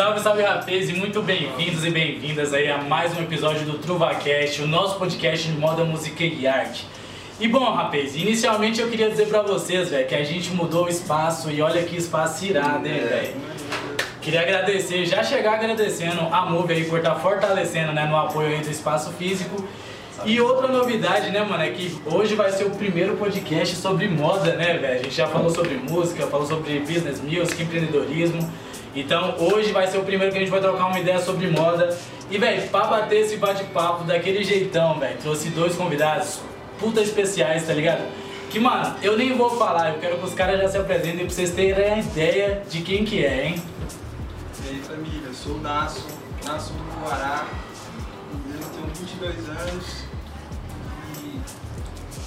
Salve, salve rapaz e muito bem-vindos e bem-vindas aí a mais um episódio do TruvaCast, o nosso podcast de moda, música e arte. E bom, rapaz, inicialmente eu queria dizer pra vocês, velho, que a gente mudou o espaço e olha que espaço irado, hein, velho. Queria agradecer, já chegar agradecendo a Move aí por estar fortalecendo, né, no apoio aí do espaço físico. E outra novidade, né, mano, é que hoje vai ser o primeiro podcast sobre moda, né, velho? A gente já falou sobre música, falou sobre business music, empreendedorismo. Então hoje vai ser o primeiro que a gente vai trocar uma ideia sobre moda. E, velho, pra bater esse bate-papo daquele jeitão, velho, trouxe dois convidados puta especiais, tá ligado? Que, mano, eu nem vou falar, eu quero que os caras já se apresentem pra vocês terem a ideia de quem que é, hein? E aí família, sou o Nasso, Nasso do Guará, eu tenho 22 anos e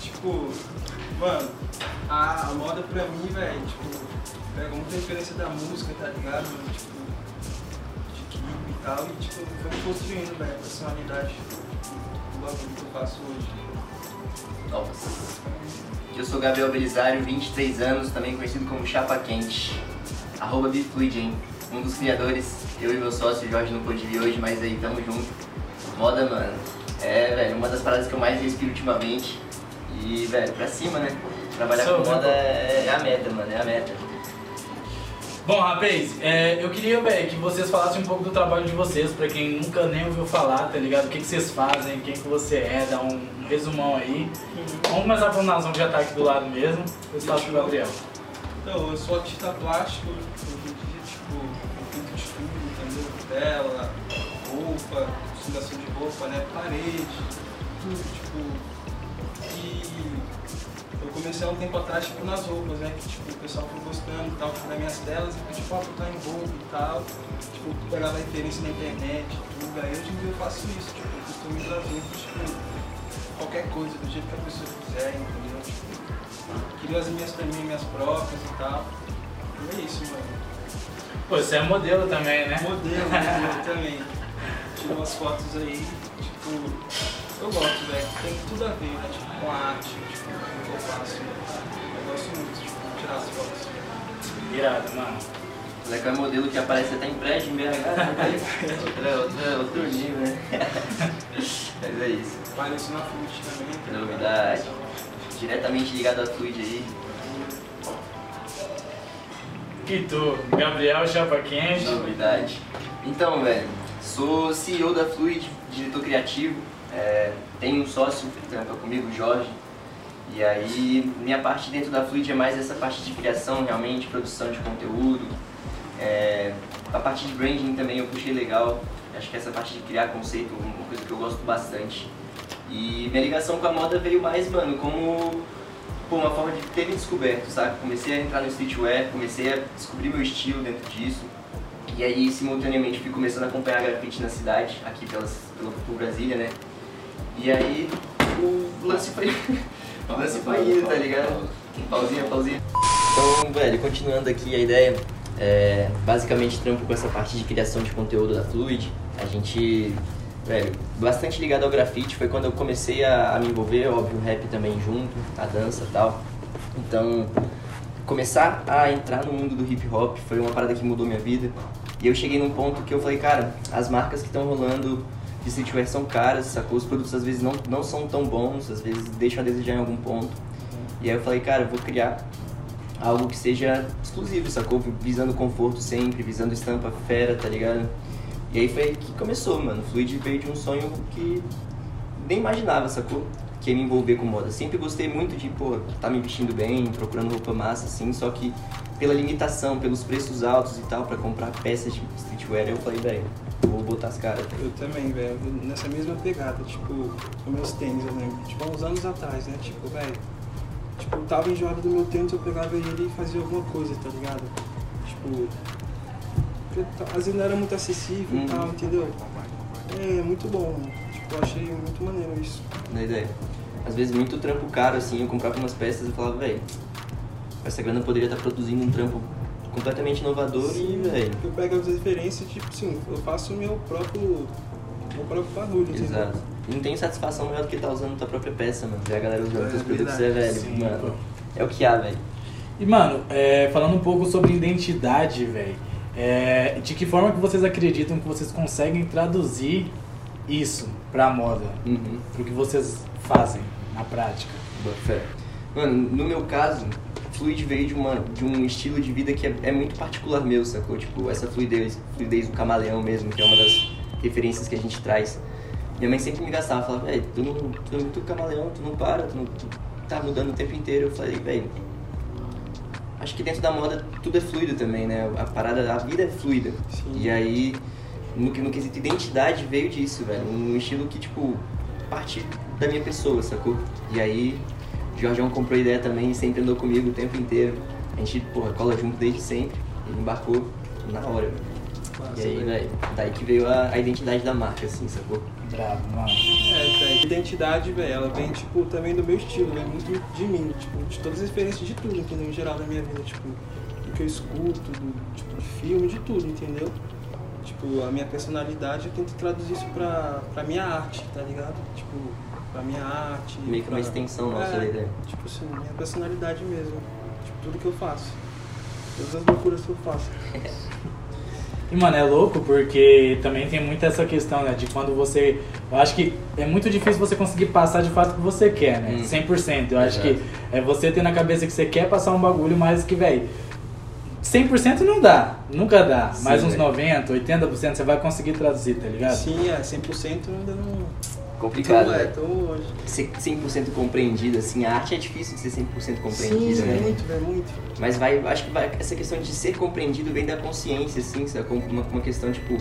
tipo, mano, a, a moda pra mim, velho, tipo, pega muita referência da música, tá ligado? Tipo, de clipe e tal, e tipo, foi me construindo, velho, a personalidade do bagulho que eu faço hoje. Nossa. Eu sou Gabriel Belisário, 23 anos, também conhecido como Chapa Quente. Arroba Bifluid, hein? Um dos criadores, eu e meu sócio Jorge não pôde vir hoje, mas aí tamo junto. Moda, mano. É, velho, uma das paradas que eu mais respiro ultimamente. E, velho, pra cima, né? Trabalhar Sou, com moda né? é, é a meta, mano, é a meta. Bom, rapaz, é, eu queria, velho, que vocês falassem um pouco do trabalho de vocês, pra quem nunca nem ouviu falar, tá ligado? O que, que vocês fazem, quem que você é, dá um resumão aí. Vamos começar com o Nazão que já tá aqui do lado mesmo. Eu faço pro Gabriel. Então, eu sou artista plástico, hoje em dia, tipo, eu pinto de tudo, entendeu? Tela, roupa, fundação de roupa, né? Parede, tudo, tipo. E eu comecei há um tempo atrás, tipo, nas roupas, né? Que, tipo, o pessoal foi gostando e tal, tipo, minhas telas, e tipo, ah, botar em roupa e tal. Tipo, pegava referência na internet, tudo. Aí hoje em dia eu faço isso, tipo, eu customizo as roupas, tipo, qualquer coisa, do jeito que a pessoa quiser, entendeu? Tipo, Queria as minhas também, minhas próprias e tal. E é isso, mano. Pô, você é modelo também, né? Modelo, modelo também. Tiro umas fotos aí, tipo, eu gosto, velho. Tem tudo a ver, né? Tipo, com a arte, tipo, com o que eu faço. Eu gosto muito, tipo, de tirar as fotos. Irado, mano. O Leco é modelo que aparece até em prédio em BH, né? outra, outra, outro nível, né? Mas é isso. Apareço na Fluid também. ligado? Novidade. Diretamente ligado à Fluid aí. E tu, Gabriel Chapa Quente. Novidade. Então, velho, sou CEO da Fluid, diretor criativo. É, tenho um sócio que trampa comigo, Jorge. E aí, minha parte dentro da Fluid é mais essa parte de criação, realmente, produção de conteúdo. É, a parte de branding também eu puxei legal. Acho que essa parte de criar conceito é uma coisa que eu gosto bastante. E minha ligação com a moda veio mais, mano, como pô, uma forma de ter me descoberto, sabe? Comecei a entrar no streetwear, comecei a descobrir meu estilo dentro disso. E aí, simultaneamente, fui começando a acompanhar grafite na cidade, aqui pelas, pela, por Brasília, né? E aí, o lance foi... o lance foi indo, tá ligado? Pausinha, pausinha. Então, velho, continuando aqui a ideia, é, basicamente trampo com essa parte de criação de conteúdo da Fluid. A gente, velho, bastante ligado ao grafite, foi quando eu comecei a, a me envolver, óbvio, o rap também junto, a dança e tal. Então, começar a entrar no mundo do hip hop foi uma parada que mudou minha vida. E eu cheguei num ponto que eu falei, cara, as marcas que estão rolando de streetwear são caras, sacou? Os produtos às vezes não, não são tão bons, às vezes deixam a desejar em algum ponto. E aí eu falei, cara, eu vou criar algo que seja exclusivo, sacou? Visando conforto sempre, visando estampa fera, tá ligado? E aí foi que começou, mano. Fluid veio de um sonho que nem imaginava, sacou? Que ia me envolver com moda. Sempre gostei muito de, pô, tá me vestindo bem, procurando roupa massa, assim, só que pela limitação, pelos preços altos e tal, pra comprar peças de streetwear, eu falei, velho, vou botar as caras, Eu também, velho, nessa mesma pegada, tipo, os meus tênis, eu lembro, tipo, há uns anos atrás, né, tipo, velho, tipo, eu tava enjoado do meu tênis, eu pegava ele e fazia alguma coisa, tá ligado? Tipo, às vezes não era muito acessível Uhum. e tal, entendeu? É, muito bom, tipo, eu achei muito maneiro isso. na ideia. Às vezes muito trampo caro, assim, eu comprava umas peças e falava, velho, essa grana poderia estar produzindo um trampo completamente inovador e, velho. Eu pego as referências, tipo, assim, eu faço o meu próprio, meu próprio barulho, entendeu? Exato. E não tem satisfação maior do que estar usando tua própria peça, mano. Ver a galera usando É teus produtos é, velho, sim, mano. pô. É o que há, velho. E, mano, é, falando um pouco sobre identidade, velho. É, de que forma que vocês acreditam que vocês conseguem traduzir isso pra moda? Uhum. Pro que vocês fazem na prática? Boa fé. Mano, no meu caso, fluid veio de, uma, de um estilo de vida que é, é muito particular meu, sacou? Tipo, essa fluidez, fluidez do camaleão mesmo, que é uma das referências que a gente traz. Minha mãe sempre me gastava, falava, velho, tu, não, tu é muito camaleão, tu não para, tu, não, tu tá mudando o tempo inteiro. Eu falei, velho, acho que dentro da moda tudo é fluido também, né? A parada, a vida é fluida. Sim. E aí, no, que- no quesito identidade, veio disso, velho. Um estilo que, tipo, parte da minha pessoa, sacou? E aí, Jorgeão comprou ideia também e sempre andou comigo o tempo inteiro. A gente, porra, cola junto desde sempre. Ele embarcou na hora, velho. E aí, velho, daí que veio a, a identidade da marca, assim, sacou? Bravo, mano. É, velho. Identidade, velho, ela vem, tipo, também do meu estilo, vem muito de mim, tipo, de todas as experiências de tudo, entendeu? Em geral da minha vida, tipo, do que eu escuto, do, tipo, de filme, de tudo, entendeu? Tipo, a minha personalidade, eu tento traduzir isso pra, pra minha arte, tá ligado? Tipo, pra minha arte. Meio que uma extensão nossa é, da ideia. Tipo assim, minha personalidade mesmo. Tipo, tudo que eu faço. Todas as loucuras que eu faço. E, mano, é louco porque também tem muito essa questão, né? De quando você. Eu acho que é muito difícil você conseguir passar de fato o que você quer, né? Hum. 100%. Eu acho Exato. que é você ter na cabeça que você quer passar um bagulho, mas que, velho. 100% não dá, nunca dá. Sim, mas uns velho. 90%, 80% você vai conseguir traduzir, tá ligado? Sim, é, 100% eu ainda não. Complicado, Tô, é, velho. tô longe. Ser 100% compreendido, assim, a arte é difícil de ser 100% compreendida, Sim, né? muito, velho, muito. Mas vai, acho que vai, essa questão de ser compreendido vem da consciência, assim, sacou? Uma, uma questão, tipo,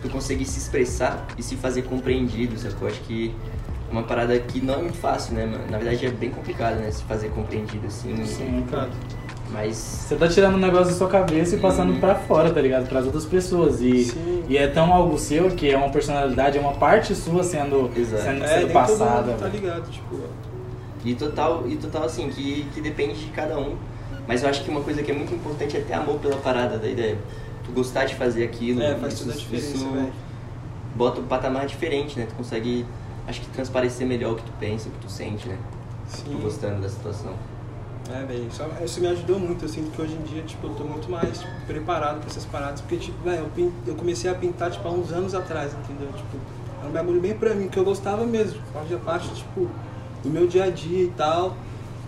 tu conseguir se expressar e se fazer compreendido, sacou? Acho que é uma parada que não é muito fácil, né, mano? Na verdade é bem complicado, né, se fazer compreendido, assim. Sim, Complicado. Mas, Você tá tirando um negócio da sua cabeça e passando Uhum. pra fora, tá ligado? Pras outras pessoas. E, Sim. e é tão algo seu que é uma personalidade, é uma parte sua sendo, Exato. sendo, É, sendo passada. tá ligado, tipo, e total, e total assim, que, que depende de cada um. Mas eu acho que uma coisa que é muito importante é ter amor pela parada da ideia. Tu gostar de fazer aquilo. é, faz isso- toda a diferença, isso bota um patamar diferente, né? Tu consegue, acho que transparecer melhor o que tu pensa, o que tu sente, né? Tu Sim. gostando da situação. É, velho, isso, isso me ajudou muito. Eu sinto que hoje em dia, tipo, eu tô muito mais tipo, preparado pra essas paradas. Porque, tipo, velho, eu, eu comecei a pintar, tipo, há uns anos atrás, entendeu? Tipo, era um bagulho bem pra mim, que eu gostava mesmo. Fazia parte, tipo, do meu dia a dia e tal.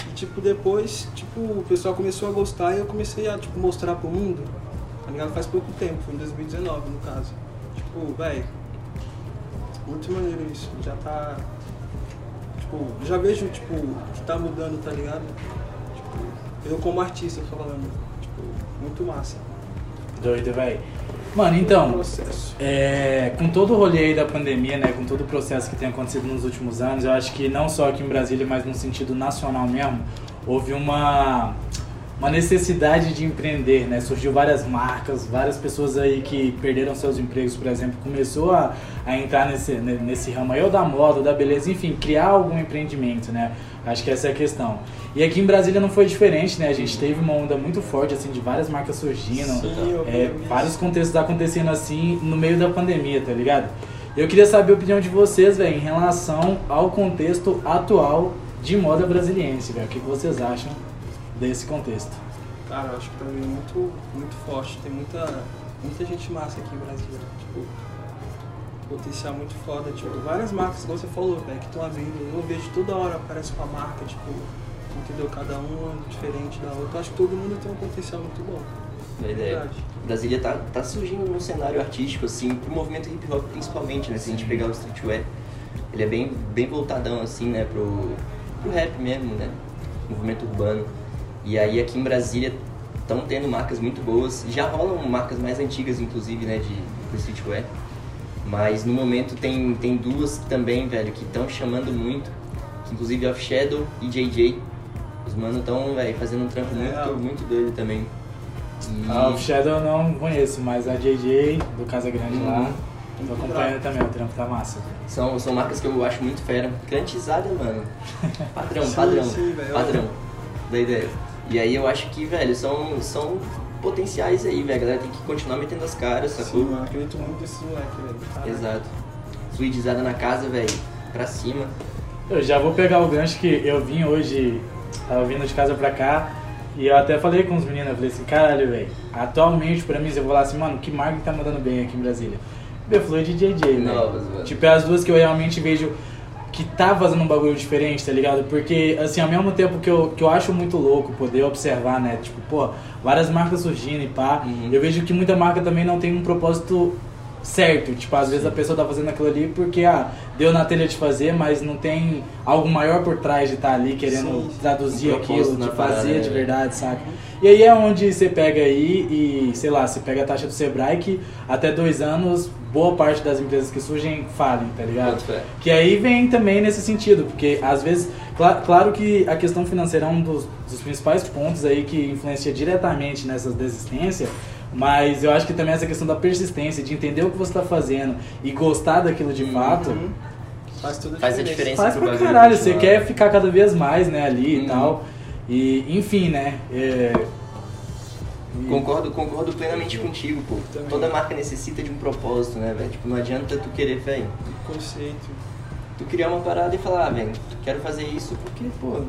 E, tipo, depois, tipo, o pessoal começou a gostar e eu comecei a, tipo, mostrar pro mundo. Tá ligado? Faz pouco tempo, foi em 2019, no caso. Tipo, velho, muito maneiro isso. Já tá... Tipo, já vejo, tipo, que tá mudando, tá ligado? Eu como artista falando, tipo, muito massa. Doido, velho. Mano, então, é, com todo o rolê aí da pandemia, né, com todo o processo que tem acontecido nos últimos anos, eu acho que não só aqui em Brasília, mas no sentido nacional mesmo, houve uma, uma necessidade de empreender, né? Surgiu várias marcas, várias pessoas aí que perderam seus empregos, por exemplo, começou a, a entrar nesse, ne- nesse ramo aí, ou da moda, ou da beleza, enfim, criar algum empreendimento, né? Acho que essa é a questão. E aqui em Brasília não foi diferente, né? A gente teve uma onda muito forte, assim, de várias marcas surgindo. Sim, É, vários contextos acontecendo assim no meio da pandemia, tá ligado? Eu queria saber a opinião de vocês, velho, em relação ao contexto atual de moda brasiliense, velho. O que vocês acham desse contexto? Cara, eu acho que tá vindo muito, muito forte. Tem muita, muita gente massa aqui em Brasília. Tipo, potencial muito foda. Tipo, várias marcas, como você falou, velho, que estão abrindo. Eu vejo toda hora aparece uma marca, tipo, entendeu? Cada uma diferente da outra. Eu acho que todo mundo tem um potencial muito bom. A ideia. Verdade. Brasília tá, tá surgindo num cenário artístico, assim, pro movimento hip hop principalmente, né? Se a gente pegar o streetwear, ele é bem, bem voltadão, assim, né, pro, pro rap mesmo, né? Movimento urbano. E aí aqui em Brasília estão tendo marcas muito boas. Já rolam marcas mais antigas, inclusive, né, de, do streetwear. Mas no momento tem, tem duas também, velho, que estão chamando muito. Que inclusive Off Shadow e JJ. Os manos estão, velho, fazendo um trampo Real. muito, muito doido também. E- A Off Shadow eu não conheço, mas a JJ do Casa Grande lá, Uhum. tô Muito acompanhando também, o trampo tá massa. São, são marcas que eu acho muito fera. Grantizada, mano. Padrão, Sim, padrão. sim, velho. padrão da ideia. E aí eu acho que, velho, são, são potenciais aí, velho. A galera tem que continuar metendo as caras, Sim, sacou? mano, acredito muito nesse moleque, velho. Exato. Fluidizada na casa, velho. Pra cima. Eu já vou pegar o gancho que eu vim hoje, tava vindo de casa pra cá, E eu até falei com os meninos, eu falei assim, caralho, velho, atualmente pra mim, eu vou falar assim, mano, que marca que tá mandando bem aqui em Brasília? B-Fluid e JJ, Novas, velho. Tipo, é as duas que eu realmente vejo que tá fazendo um bagulho diferente, tá ligado? Porque, assim, ao mesmo tempo que eu, que eu acho muito louco poder observar, né? Tipo, pô, várias marcas surgindo e pá, Uhum. eu vejo que muita marca também não tem um propósito certo. Tipo, às vezes a pessoa tá fazendo aquilo ali porque, ah, deu na telha de fazer, mas não tem algo maior por trás de estar ali querendo Sim, sim. traduzir Um aquilo, de fazer de velho? verdade, saca? E aí é onde você pega aí e, sei lá, você pega a taxa do Sebrae que até dois anos, boa parte das empresas que surgem falem, tá ligado? Que aí vem também nesse sentido, porque às vezes, cla- claro que a questão financeira é um dos, dos principais pontos aí que influencia diretamente nessas desistências, mas eu acho que também essa questão da persistência, de entender o que você está fazendo e gostar daquilo de fato, Uhum. Faz toda a Faz a diferença. faz pra caralho, você quer ficar cada vez mais, né, ali Uhum. e tal. E, enfim, né, é... e- Concordo, concordo plenamente contigo, pô. Também. Toda marca necessita de um propósito, né, velho? Tipo, não adianta tu querer, velho, Conceito. tu criar uma parada e falar, ah, velho, quero fazer isso porque, pô,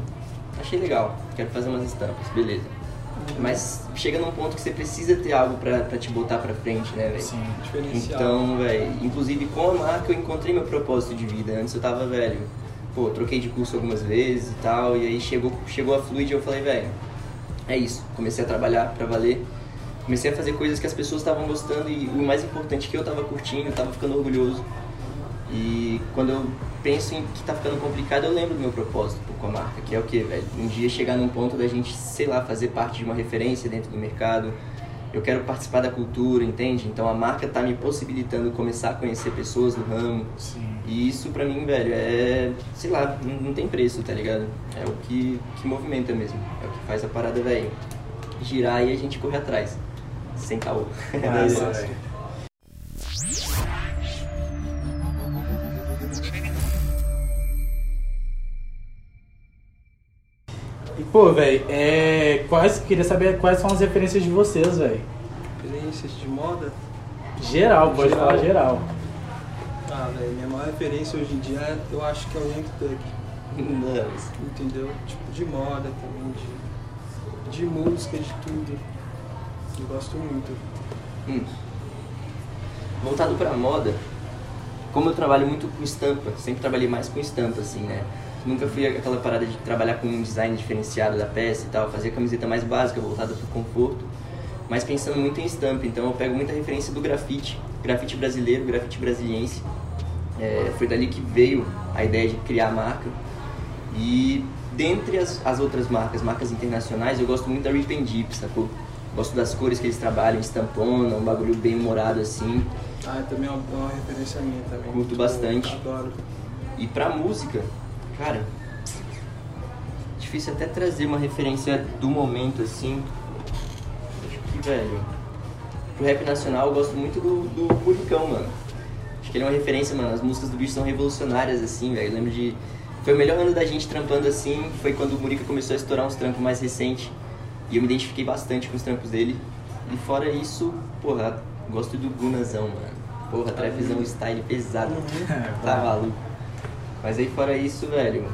achei legal, quero fazer umas estampas, beleza. Mas chega num ponto que você precisa ter algo pra, pra te botar pra frente, né, velho? Sim. Diferencial. Então, velho, inclusive com a marca eu encontrei meu propósito de vida. Antes eu tava, velho, pô, troquei de curso algumas vezes e tal, e aí chegou, chegou a Fluid e eu falei, velho, é isso. Comecei a trabalhar pra valer. Comecei a fazer coisas que as pessoas estavam gostando e o mais importante que eu tava curtindo, eu tava ficando orgulhoso. E quando eu penso em que tá ficando complicado, eu lembro do meu propósito com a marca, que é o que, velho? Um dia chegar num ponto da gente, sei lá, fazer parte de uma referência dentro do mercado. Eu quero participar da cultura, entende? Então a marca tá me possibilitando começar a conhecer pessoas do ramo. Sim. E isso pra mim, velho, é. sei lá, não, não tem preço, tá ligado? É o que, que movimenta mesmo. É o que faz a parada, velho, girar e a gente correr atrás. Sem caô. É isso. velho. E, pô, velho, é, quais, queria saber quais são as referências de vocês, velho. Experiências de moda. Geral, pode Geral. falar geral. Ah, velho, minha maior referência hoje em dia eu acho que é o Young Thug. Entendeu? Tipo, de moda também, de, de música, de tudo. Eu gosto muito. Hum. Voltado pra moda, como eu trabalho muito com estampa, sempre trabalhei mais com estampa, assim, né? Nunca fui aquela parada de trabalhar com um design diferenciado da peça e tal, fazer camiseta mais básica, voltada pro conforto, mas pensando muito em estampa, então eu pego muita referência do grafite, grafite brasileiro, grafite brasiliense. É, foi dali que veio a ideia de criar a marca. E dentre as, as outras marcas, marcas internacionais, eu gosto muito da Rip and Deep, sacou? Gosto das cores que eles trabalham, estampona, um bagulho bem humorado assim. Ah, também é uma, é uma referência minha também. Curto Tipo, bastante. Adoro. E pra música, cara, difícil até trazer uma referência do momento assim. Acho que, velho, pro rap nacional eu gosto muito do, do Buricão, mano. Acho que ele é uma referência, mano. As músicas do bicho são revolucionárias, assim, velho. Eu lembro de. Foi o melhor ano da gente trampando assim, foi quando o Murica começou a estourar uns trampos mais recentes. E eu me identifiquei bastante com os trampos dele. E fora isso, porra, gosto do Gunazão, mano. Porra, trapzão style pesado. Tá maluco. Mas aí fora isso, velho,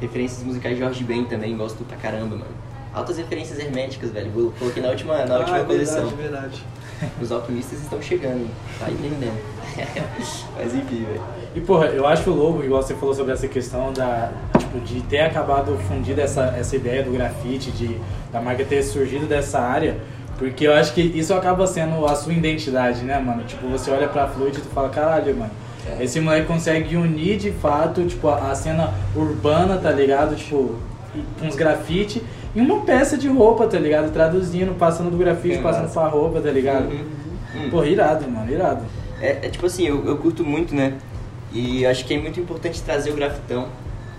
referências musicais de Jorge Ben também, gosto pra caramba, mano. Altas referências herméticas, velho. Vou- Coloquei na última, na última ah, coleção. verdade, verdade. Os alquimistas estão chegando, tá entendendo. Mas enfim, velho. E porra, eu acho louco, igual você falou sobre essa questão da, tipo, de ter acabado fundido essa, essa ideia do grafite, de da marca ter surgido dessa área, porque eu acho que isso acaba sendo a sua identidade, né, mano? Tipo, você olha pra Fluid e tu fala, caralho, mano, esse moleque consegue unir de fato, tipo, a, a cena urbana, tá ligado? Tipo, e- uns grafite em uma peça de roupa, tá ligado? Traduzindo, passando do grafite, É passando pra roupa, tá ligado? Uhum. Hum. Porra, irado, mano, irado. É, é tipo assim, eu, eu curto muito, né? E acho que é muito importante trazer o grafitão,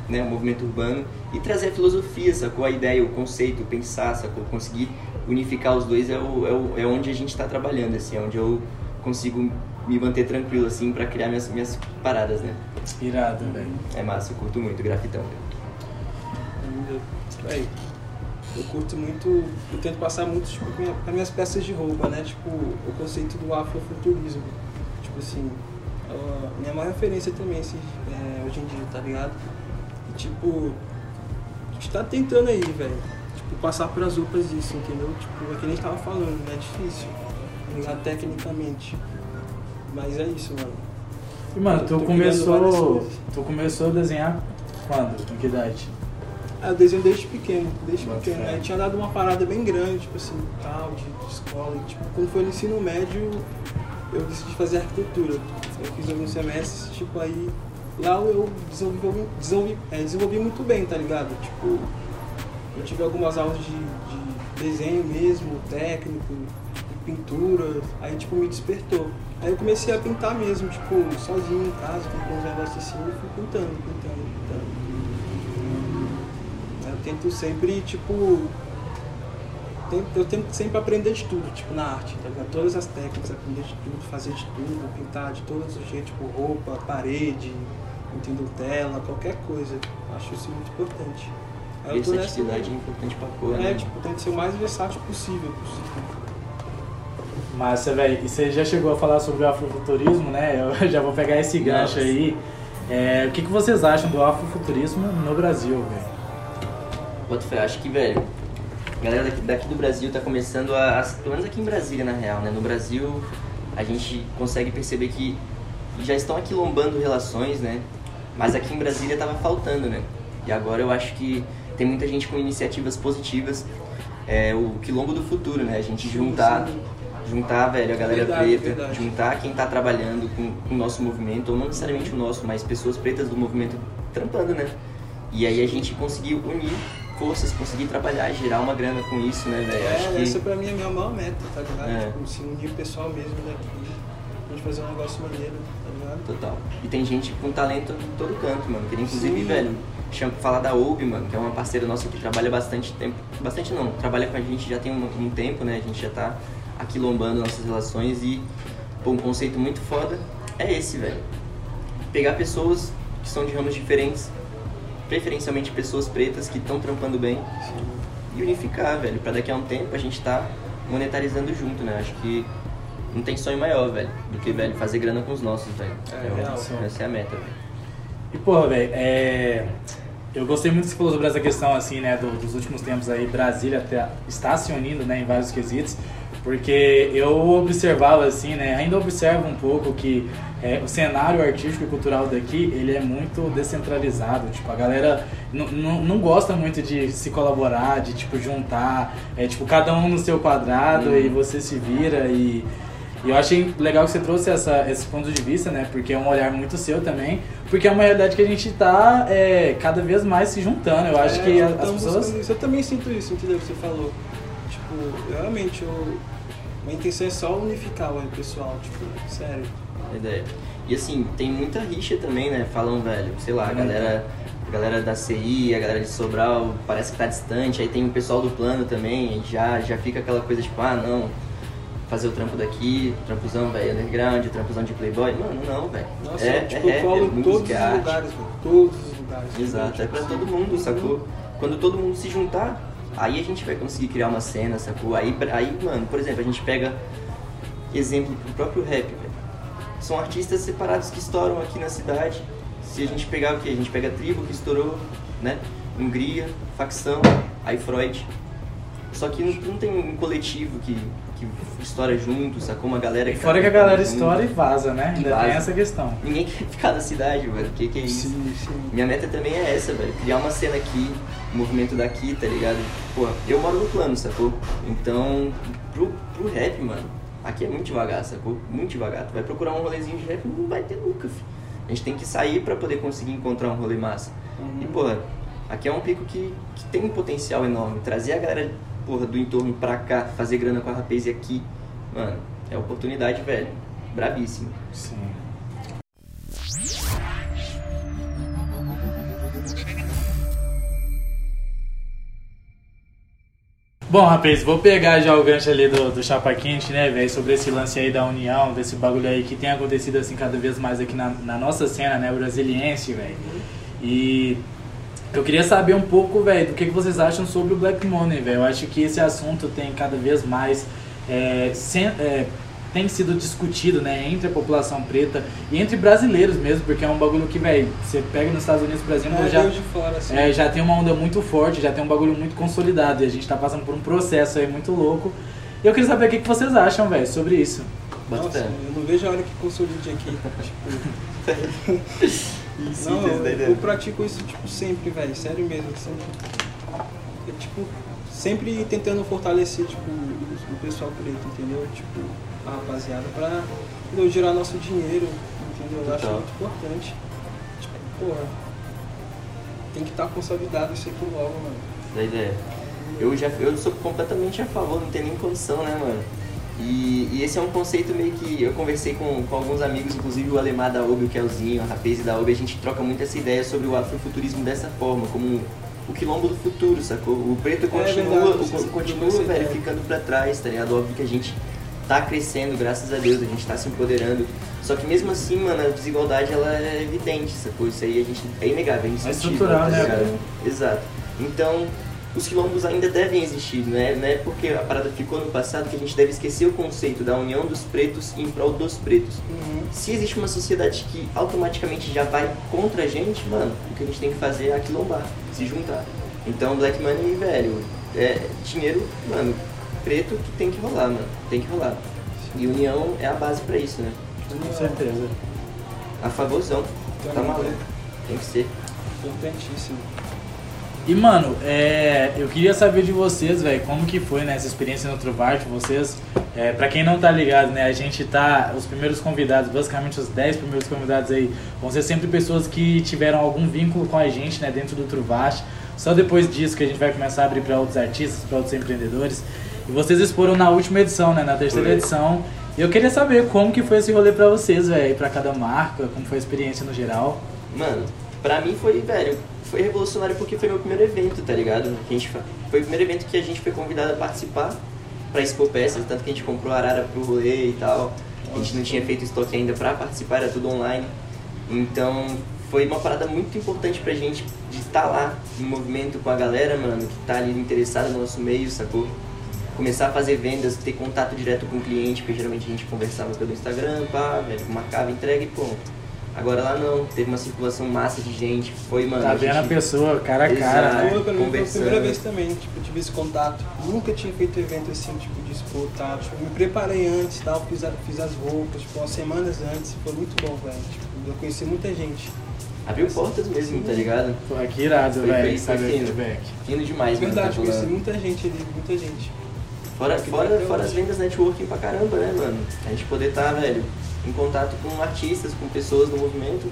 né? O movimento urbano. E trazer a filosofia, sacou? A ideia, o conceito, pensar, sacou? Conseguir unificar os dois é, o, é, o- é onde a gente tá trabalhando, assim. É onde eu consigo me manter tranquilo, assim, pra criar minhas, minhas paradas, né? Irado, velho. É massa, eu curto muito grafitão, velho. Ainda. Véi, eu curto muito, eu tento passar muito tipo, minha- minhas peças de roupa, né? Tipo, o conceito do afrofuturismo. Tipo assim, a minha maior referência também assim, é, hoje em dia, tá ligado? E, tipo, a gente tá tentando aí, velho. Tipo, passar para as roupas isso, entendeu? Tipo, é que nem tava falando, é difícil, tá ligado? Tecnicamente. Mas é isso, mano. E mano, tu começou. Tu começou a desenhar quando? Com que idade? Ah, eu desenho desde pequeno, desde Bota pequeno. Aí tinha dado uma parada bem grande, tipo assim, tal, de, de escola. E, tipo, quando foi no ensino médio, eu decidi fazer arquitetura. Eu fiz alguns semestres, tipo, aí lá eu desenvolvi, desenvolvi, é, desenvolvi muito bem, tá ligado? Tipo, eu tive algumas aulas de, de desenho mesmo, técnico, pintura, aí tipo me despertou. Aí eu comecei a pintar mesmo, tipo, sozinho em casa, com uns negócios assim, e fui pintando, pintando, pintando. Eu tento sempre, tipo. Eu tento sempre aprender de tudo, tipo, na arte, tá ligado? Todas as técnicas, aprender de tudo, fazer de tudo, pintar de todos os jeitos, tipo, roupa, parede, entendeu? Tela, qualquer coisa. Acho isso muito importante. Aí nessa Versatilidade é importante pra porra, É, né? tipo, tento ser o mais versátil possível. possível. Massa, velho. E você já chegou a falar sobre o afrofuturismo, né? Eu já vou pegar esse gancho Nossa. aí. É, o que, que vocês acham do afrofuturismo no Brasil, velho? Boto fé, acho que, velho, a galera daqui, daqui do Brasil tá começando a, a- Pelo menos aqui em Brasília, na real, né? No Brasil, a gente consegue perceber que já estão aquilombando relações, né? Mas aqui em Brasília tava faltando, né? E agora eu acho que tem muita gente com iniciativas positivas. É o quilombo do futuro, né? A gente juntar, Sim. Juntar, velho, a galera Verdade, preta, verdade. juntar quem tá trabalhando com, com o nosso movimento, ou não necessariamente o nosso, mas pessoas pretas do movimento trampando, né? E aí a gente conseguiu unir forças, conseguir trabalhar, gerar uma grana com isso, né, velho? Acho É, que essa pra mim é a minha maior meta, tá ligado? É. Tipo, se unir o pessoal mesmo daqui, a gente fazer um negócio maneiro, tá ligado? Total. E tem gente com talento em todo canto, mano. Queria inclusive, Sim. velho, chama, falar da Oub, mano, que é uma parceira nossa que trabalha bastante tempo. Bastante não, trabalha com a gente já tem um, um tempo, né? A gente já tá aquilombando nossas relações e, pô, um conceito muito foda é esse, velho. Pegar pessoas que são de ramos diferentes, preferencialmente pessoas pretas que estão trampando bem e unificar, velho, pra daqui a um tempo a gente tá monetarizando junto, né? Acho que não tem sonho maior, velho, do que, velho, fazer grana com os nossos, velho. É, Eu- real. Essa é a meta, velho. E porra, velho, é... eu gostei muito que você falou sobre essa questão, assim, né, do- dos últimos tempos aí, Brasília até está se unindo, né, em vários quesitos, porque eu observava, assim, né, ainda observo um pouco que é, o cenário artístico e cultural daqui, ele é muito descentralizado, tipo, a galera não gosta muito de se colaborar, de, tipo, juntar, é, tipo, cada um no seu quadrado Uhum. e você se vira e... E eu achei legal que você trouxe essa, esse ponto de vista, né? Porque é um olhar muito seu também. Porque é uma realidade que a gente tá é, cada vez mais se juntando. Eu acho É, que as pessoas. isso. Eu também sinto isso, entendeu? Que você falou. Tipo, realmente, eu... minha intenção é só unificar o pessoal, tipo, sério. A ideia. E assim, tem muita rixa também, né? Falam, velho, sei lá, a Hum. galera, a galera da CI, a galera de Sobral parece que tá distante, aí tem o pessoal do plano também, já, já fica aquela coisa tipo, ah não, fazer o trampo daqui, trampozão, velho, underground, trampozão de playboy. Mano, não, velho. Nossa, é, tipo, é, eu colo é em todos os arte. lugares, velho. Todos os lugares. Exato, é pra Tipo, todo mundo, sacou? Quando todo mundo se juntar, aí a gente vai conseguir criar uma cena, sacou? Aí, aí mano, por exemplo, a gente pega exemplo pro próprio rap, velho. São artistas separados que estouram aqui na cidade. Se a gente pegar o quê? A gente pega a tribo que estourou, né? Hungria, facção, aí Freud. Só que não, não tem um coletivo que, que estoura junto, sacou? Uma galera E que fora tá que a galera junto. estoura e vaza, né? Ainda vaza. tem essa questão. Ninguém quer ficar na cidade, mano. Que que é isso? Sim, sim. Minha meta também é essa, velho. Criar uma cena aqui, um movimento daqui, tá ligado? Pô, eu moro no plano, sacou? Então, pro, pro rap, mano, aqui é muito devagar, sacou? Muito devagar. Tu vai procurar um rolezinho de rap, não vai ter nunca, filho. A gente tem que sair pra poder conseguir encontrar um rolê massa. Uhum. E, porra, aqui é um pico que, que tem um potencial enorme. Trazer a galera, porra, do entorno pra cá, fazer grana com a rapaz aqui, mano, é oportunidade, velho. Brabíssima. Sim. Bom, rapaz, vou pegar já o gancho ali do, do Chapa Quente, né, velho, sobre esse lance aí da união, desse bagulho aí que tem acontecido assim cada vez mais aqui na, na nossa cena, né, brasiliense, velho. E eu queria saber um pouco, velho, do que, que vocês acham sobre o Black Money, velho. Eu acho que esse assunto tem cada vez mais é, sen- é, tem sido discutido, né, entre a população preta e entre brasileiros mesmo, porque é um bagulho que, velho, você pega nos Estados Unidos, por exemplo, É, já, fora, assim. é, já tem uma onda muito forte, já tem um bagulho muito consolidado e a gente tá passando por um processo aí muito louco. E eu queria saber o que, que vocês acham, velho, sobre isso. Nossa, eu não vejo a hora que consolide aqui. tipo, Isso, não, eu, eu pratico isso, tipo, sempre, velho. Sério mesmo. Sempre, é, tipo, sempre tentando fortalecer, tipo, o, pessoal preto, entendeu? Tipo, a rapaziada, pra entendeu, girar nosso dinheiro, entendeu? Eu acho muito importante. Tipo, porra, tem que estar consolidado isso aqui logo, mano. da ideia. Eu já eu sou completamente a favor, não tem nem condição, né, mano? E, e esse é um conceito meio que eu conversei com, com alguns amigos, inclusive o Alemar da OB, o Kelzinho, a Rapaz da OB, a gente troca muito essa ideia sobre o afrofuturismo dessa forma, como o quilombo do futuro, sacou? O preto continua, É verdade, o- vocês continua velho, ficando pra trás, tá ligado? Óbvio que a gente tá crescendo, graças a Deus, a gente tá se empoderando. Só que mesmo assim, mano, a desigualdade ela é evidente, sacou? Isso aí a gente é inegável, é É indiscutível, estrutural, tá né? Exato. Então, os quilombos ainda devem existir, não é, não é porque a parada ficou no passado que a gente deve esquecer o conceito da união dos pretos em prol dos pretos. Uhum. Se existe uma sociedade que automaticamente já vai contra a gente, mano, o que a gente tem que fazer é aquilombar, se juntar. Então, Black Money, velho, é dinheiro, mano, preto que tem que rolar, mano, tem que rolar. E união é a base pra isso, né? Com certeza. A favorzão, tá Também, maluco, né? tem que ser. Importantíssimo. E mano, é, eu queria saber de vocês, velho, como que foi né, essa experiência no Truvart, vocês, é, pra quem não tá ligado, né, a gente tá, os primeiros convidados, basicamente os 10 primeiros convidados aí, vão ser sempre pessoas que tiveram algum vínculo com a gente, né, dentro do Truvart, só depois disso que a gente vai começar a abrir pra outros artistas, pra outros empreendedores, e vocês exporam na última edição, né, na terceira Foi. edição, e eu queria saber como que foi esse rolê pra vocês, velho, pra cada marca, como foi a experiência no geral. Mano, pra mim foi, velho, foi revolucionário porque foi meu primeiro evento, tá ligado? A gente, foi o primeiro evento que a gente foi convidado a participar pra expor peças, tanto que a gente comprou arara pro rolê e tal. A gente não tinha feito estoque ainda pra participar, era tudo online. Então foi uma parada muito importante pra gente de estar lá no movimento com a galera, mano, que tá ali interessada no nosso meio, sacou? Começar a fazer vendas, ter contato direto com o cliente, porque geralmente a gente conversava pelo Instagram, pá, velho, marcava entrega e pô. Agora lá não, teve uma circulação massa de gente, foi, mano. Tá a vendo a gente- pessoa, cara a cara, né? Pra mim, foi a conversando. primeira vez também, tipo, eu tive esse contato. Nunca tinha feito evento assim, tipo, de expor, tá? Tipo, me preparei antes, tal, fiz, a- fiz as roupas, tipo, umas semanas antes. Foi muito bom, velho. Tipo, eu conheci muita gente. Abriu portas mesmo, tá ligado? Pô, que irado, velho, foi- o fino. demais, mano. Verdade, tá conheci muita gente ali, muita gente. Fora, fora, fora as vendas networking pra caramba, né, mano? A gente poder estar, velho, em contato com artistas, com pessoas do movimento.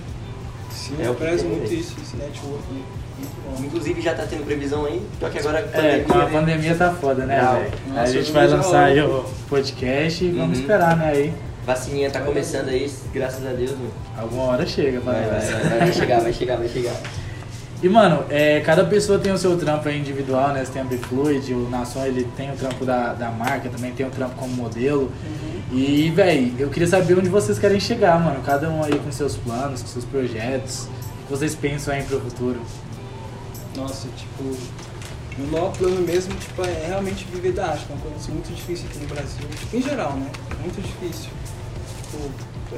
Sim, É eu prezo muito isso, esse network. Inclusive já tá tendo previsão aí, só que agora com a É, com a né? pandemia tá foda, né? Nossa, A gente vai lançar aí o podcast e vamos Uhum. esperar, né, aí. Vacininha tá começando aí, graças a Deus, mano. Alguma hora chega Vai, vai, vai, vai chegar, vai chegar, vai chegar. E, mano, é, cada pessoa tem o seu trampo aí individual, né? Você tem a Bifluid, o Nação, ele tem o trampo da, da marca, também tem o trampo como modelo. Uhum. E, velho, eu queria saber onde vocês querem chegar, mano. Cada um aí com seus planos, com seus projetos. O que vocês pensam aí pro futuro? Nossa, tipo, meu maior plano mesmo, tipo, é realmente viver da arte, é uma coisa muito difícil aqui no Brasil, tipo, em geral, né? Muito difícil. Tipo,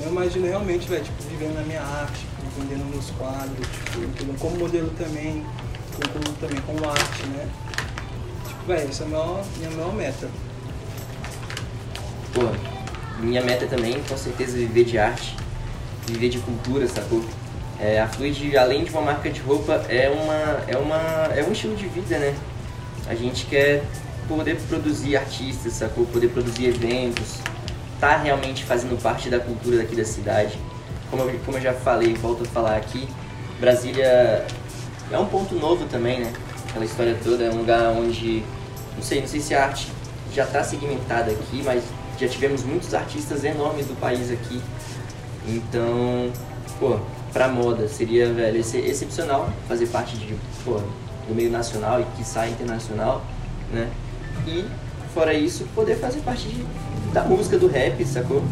eu imagino realmente, velho, tipo, vivendo na minha arte, tipo, vendendo meus quadros, tipo, como modelo também, como, também como arte, né? Tipo, velho, essa é a maior, minha maior meta. Pô, minha meta também, com certeza, é viver de arte, viver de cultura, sacou? É, a Fluid, além de uma marca de roupa, é, uma, é, uma, é um estilo de vida, né? A gente quer poder produzir artistas, sacou? Poder produzir eventos, tá realmente fazendo parte da cultura daqui da cidade. Como eu, como eu já falei, volto a falar aqui, Brasília é um ponto novo também, né? Aquela história toda, é um lugar onde, não sei, não sei se a arte já está segmentada aqui, mas já tivemos muitos artistas enormes do país aqui. Então, pô, pra moda seria, velho, ex- excepcional fazer parte de, pô, do meio nacional e quiçá internacional, né? E, fora isso, poder fazer parte de, da música, do rap, sacou?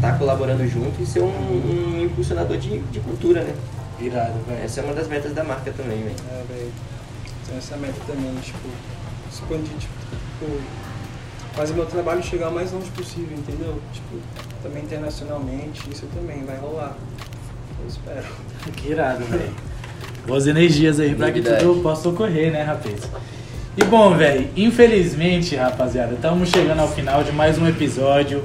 Tá colaborando junto e ser um, um impulsionador de, de cultura, né? Irado, velho. Essa é uma das metas da marca também, velho. É, velho. Então essa meta também, tipo, expandir, tipo, fazer meu trabalho chegar o mais longe possível, entendeu? Tipo, também internacionalmente, isso também vai rolar. Eu espero. Que irado, velho. Boas energias aí pra que tudo possa ocorrer, né, rapaz? E bom, velho, infelizmente, rapaziada, estamos chegando ao final de mais um episódio.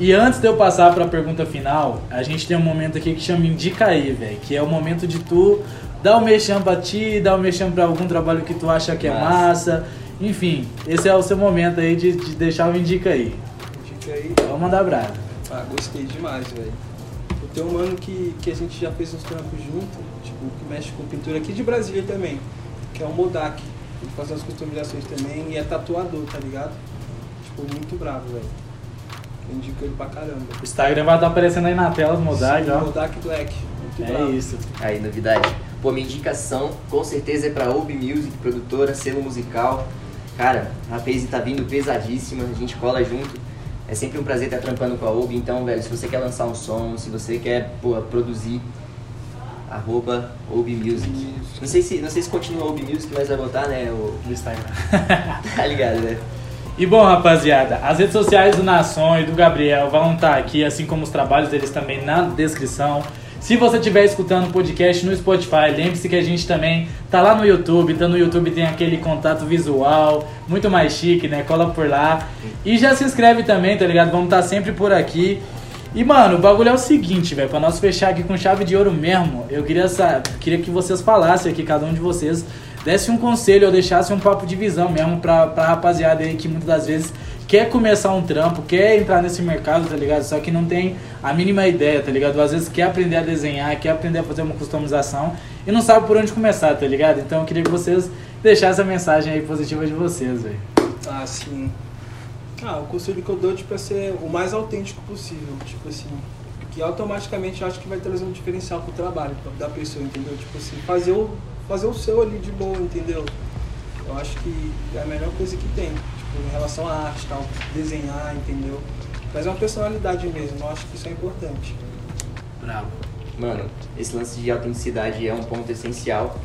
E antes de eu passar pra pergunta final, a gente tem um momento aqui que chama Indica aí, velho. Que é o momento de tu dar o mexão pra ti, dar o mexão pra algum trabalho que tu acha que é Massa. massa. Enfim, esse é o seu momento aí de, de deixar o Indica aí. Fica aí. Vamos mandar brava. Ah, gostei demais, velho. Eu tenho um mano que, que a gente já fez uns trampos junto, tipo, que mexe com pintura aqui de Brasília também, que é o Modak. Ele faz umas customizações também e é tatuador, tá ligado? Tipo, muito bravo, velho. Eu indico ele pra caramba. O Instagram vai estar aparecendo aí na tela, modalidade, Sim, ó. Modak Black. Muito É bravo. isso. Aí, novidade. Pô, minha indicação com certeza é pra Obi Music, produtora, selo musical. Cara, a Paze tá vindo pesadíssima, a gente cola junto. É sempre um prazer estar trampando com a Obi, então, velho, se você quer lançar um som, se você quer, produzir, arroba Obi Music. Não sei se, não sei se continua Obi Music, mas vai botar, né, o... Instagram. tá ligado, né? E bom, rapaziada, as redes sociais do Nação e do Gabriel vão estar aqui, assim como os trabalhos deles também na descrição. Se você estiver escutando o podcast no Spotify, lembre-se que a gente também tá lá no YouTube. Então no YouTube tem aquele contato visual, muito mais chique, né? Cola por lá. E já se inscreve também, tá ligado? Vamos estar sempre por aqui. E mano, o bagulho é o seguinte, velho, pra nós fechar aqui com chave de ouro mesmo, eu queria, queria que vocês falassem aqui, cada um de vocês, desse um conselho ou deixasse um papo de visão mesmo pra, pra rapaziada aí que muitas das vezes quer começar um trampo, quer entrar nesse mercado, tá ligado? Só que não tem a mínima ideia, tá ligado? Às vezes quer aprender a desenhar, quer aprender a fazer uma customização e não sabe por onde começar, tá ligado? Então eu queria que vocês deixassem a mensagem aí positiva de vocês, velho. Ah, sim. Ah, o conselho que eu dou tipo, é ser o mais autêntico possível. Tipo assim, que automaticamente acho que vai trazer um diferencial pro trabalho da pessoa, entendeu? Tipo assim, fazer o, fazer o seu ali de boa, entendeu? Eu acho que é a melhor coisa que tem. Em relação à arte tal, desenhar, entendeu? Trazer uma personalidade mesmo, eu acho que isso é importante. Bravo. Mano, esse lance de autenticidade é um ponto essencial.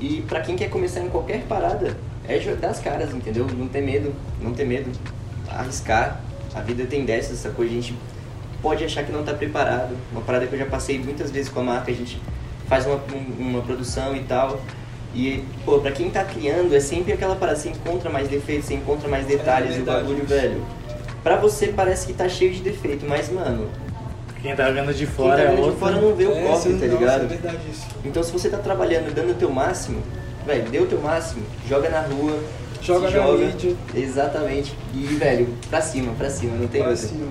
E pra quem quer começar em qualquer parada, é jogar as caras, entendeu? Não ter medo, não ter medo. Arriscar. A vida tem dessas, essa coisa a gente pode achar que não tá preparado. Uma parada que eu já passei muitas vezes com a marca, a gente faz uma, um- uma produção e tal. E, pô, pra quem tá criando, é sempre aquela parada, você encontra mais defeitos, você encontra mais detalhes, o verdade bagulho, velho. Pra você parece que tá cheio de defeito, mas, mano, Quem tá vendo de quem fora tá é vendo de outro. fora não vê o É, copo, tá ligado? É verdade isso. Então se você tá trabalhando, dando o teu máximo, velho, dê o teu máximo, joga na rua, Joga na joga. mídia. Exatamente. E, velho, pra cima, pra cima, não tem Pra outra. cima.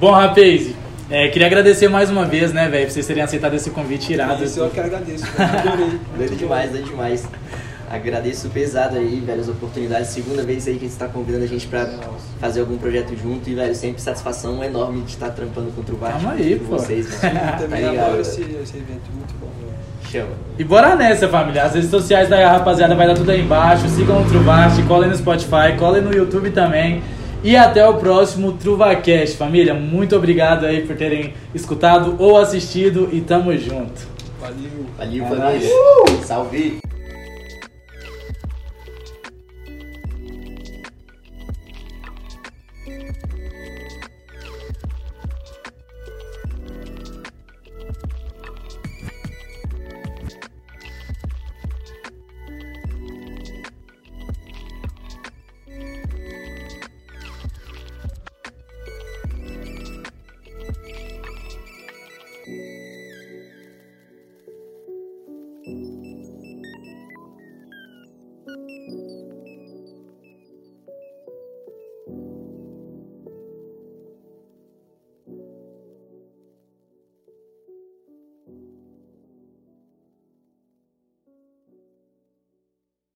Bom, rapaz, é, queria agradecer mais uma vez, né, velho, por vocês terem aceitado esse convite irado. Isso eu que agradeço, adorei. Demais, doido demais. Agradeço pesado aí, velho, as oportunidades. Segunda vez aí que você tá convidando a gente pra fazer algum projeto junto. E, velho, sempre satisfação enorme de estar trampando contra o Bate Tamo aí, com pô. vocês, Eu mano. tá também ligado? adoro esse, esse evento, muito bom. velho. Chama. E bora nessa, família. As redes sociais da rapaziada vai dar tudo aí embaixo. Sigam o Truvast, colhem no Spotify, colhem no YouTube também. E até o próximo TruvaCast, família. Muito obrigado aí por terem escutado ou assistido e tamo junto. Valeu. Valeu, É família. Salve!